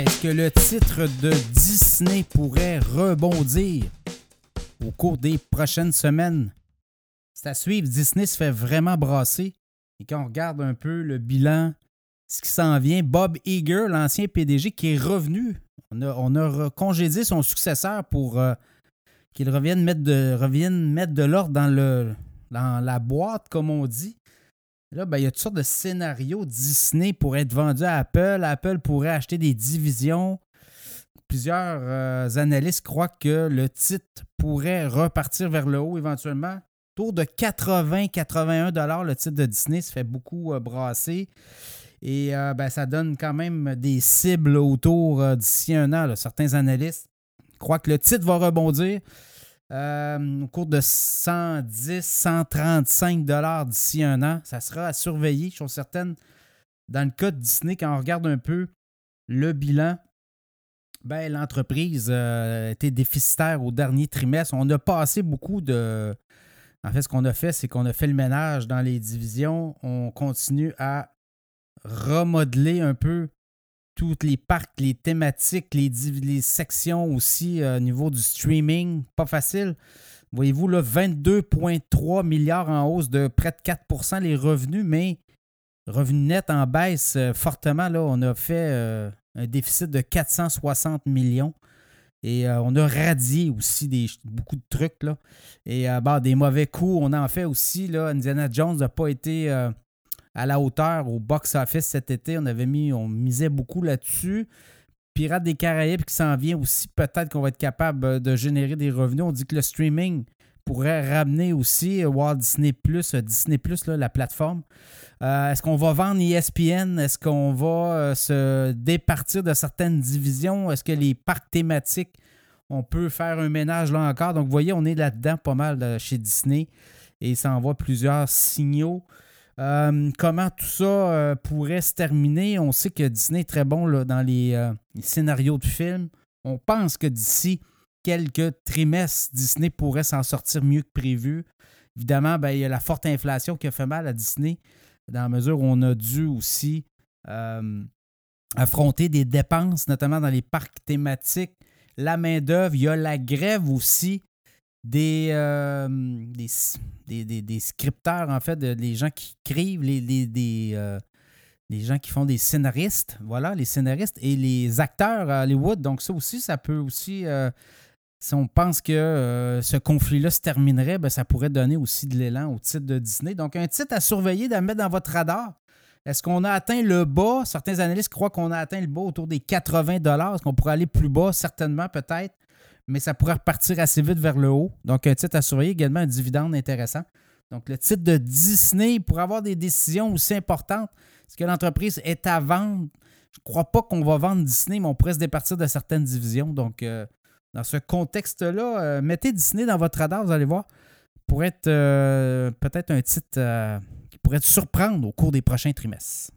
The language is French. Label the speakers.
Speaker 1: Est-ce que le titre de Disney pourrait rebondir au cours des prochaines semaines? C'est à suivre. Disney se fait vraiment brasser. Et quand on regarde un peu le bilan, ce qui s'en vient, Bob Eager, l'ancien PDG, qui est revenu. On a, congédié son successeur pour euh, qu'il revienne mettre de, l'ordre dans la boîte, comme on dit. Là, ben, il y a toutes sortes de scénarios. Disney pourrait être vendu à Apple. Apple pourrait acheter des divisions. Plusieurs euh, analystes croient que le titre pourrait repartir vers le haut éventuellement. Autour de 80-81 le titre de Disney se fait beaucoup euh, brasser. Et euh, ben, ça donne quand même des cibles autour d'ici un an. Certains analystes croient que le titre va rebondir. Euh, au cours de 110, 135 dollars d'ici un an. Ça sera à surveiller, je suis certaine. Dans le cas de Disney, quand on regarde un peu le bilan, ben, l'entreprise euh, était déficitaire au dernier trimestre. On a passé beaucoup de. En fait, ce qu'on a fait, c'est qu'on a fait le ménage dans les divisions. On continue à remodeler un peu tous les parcs, les thématiques, les, sections aussi euh, au niveau du streaming. Pas facile. Voyez-vous, là, 22,3 milliards en hausse de près de 4% les revenus, mais revenus nets en baisse euh, fortement. Là, on a fait euh, un déficit de 460 millions. Et on a radié aussi des, beaucoup de trucs. Là. Et bah, des mauvais coups, on en fait aussi. Là. Indiana Jones n'a pas été à la hauteur au box-office cet été. On avait mis, on misait beaucoup là-dessus. Pirates des Caraïbes qui s'en vient aussi, peut-être qu'on va être capable euh, de générer des revenus. On dit que le streaming pourrait ramener aussi euh, Walt Disney Plus, euh, Disney Plus, la plateforme. Est-ce qu'on va vendre ESPN? Est-ce qu'on va se départir de certaines divisions? Est-ce que les parcs thématiques, on peut faire un ménage là encore? Donc, vous voyez, on est là-dedans pas mal chez Disney et ça envoie plusieurs signaux. Euh, comment tout ça euh, pourrait se terminer? On sait que Disney est très bon dans les, euh, scénarios de films. On pense que d'ici quelques trimestres, Disney pourrait s'en sortir mieux que prévu. Évidemment, ben, il y a la forte inflation qui a fait mal à Disney, dans la mesure où on a dû aussi affronter des dépenses, notamment dans les parcs thématiques. La main-d'œuvre, il y a la grève aussi euh, des, des, des, scripteurs, en fait, des gens qui écrivent, les, les, euh, gens qui font des scénaristes, voilà, les scénaristes et les acteurs à Hollywood. Donc, ça aussi, ça peut aussi. Euh, si on pense que ce conflit-là se terminerait, ben, ça pourrait donner aussi de l'élan au titre de Disney. Donc, un titre à surveiller, à mettre dans votre radar. Est-ce qu'on a atteint le bas? Certains analystes croient qu'on a atteint le bas autour des 80 Est-ce qu'on pourrait aller plus bas? Certainement, peut-être mais ça pourrait repartir assez vite vers le haut. Donc, un titre à surveiller, également un dividende intéressant. Donc, le titre de Disney pour avoir des décisions aussi importantes. Est-ce que l'entreprise est à vendre? Je ne crois pas qu'on va vendre Disney, mais on pourrait se départir de certaines divisions. Donc, euh, dans ce contexte-là, euh, mettez Disney dans votre radar, vous allez voir. Pour être euh, peut-être un titre qui pourrait surprendre au cours des prochains trimestres.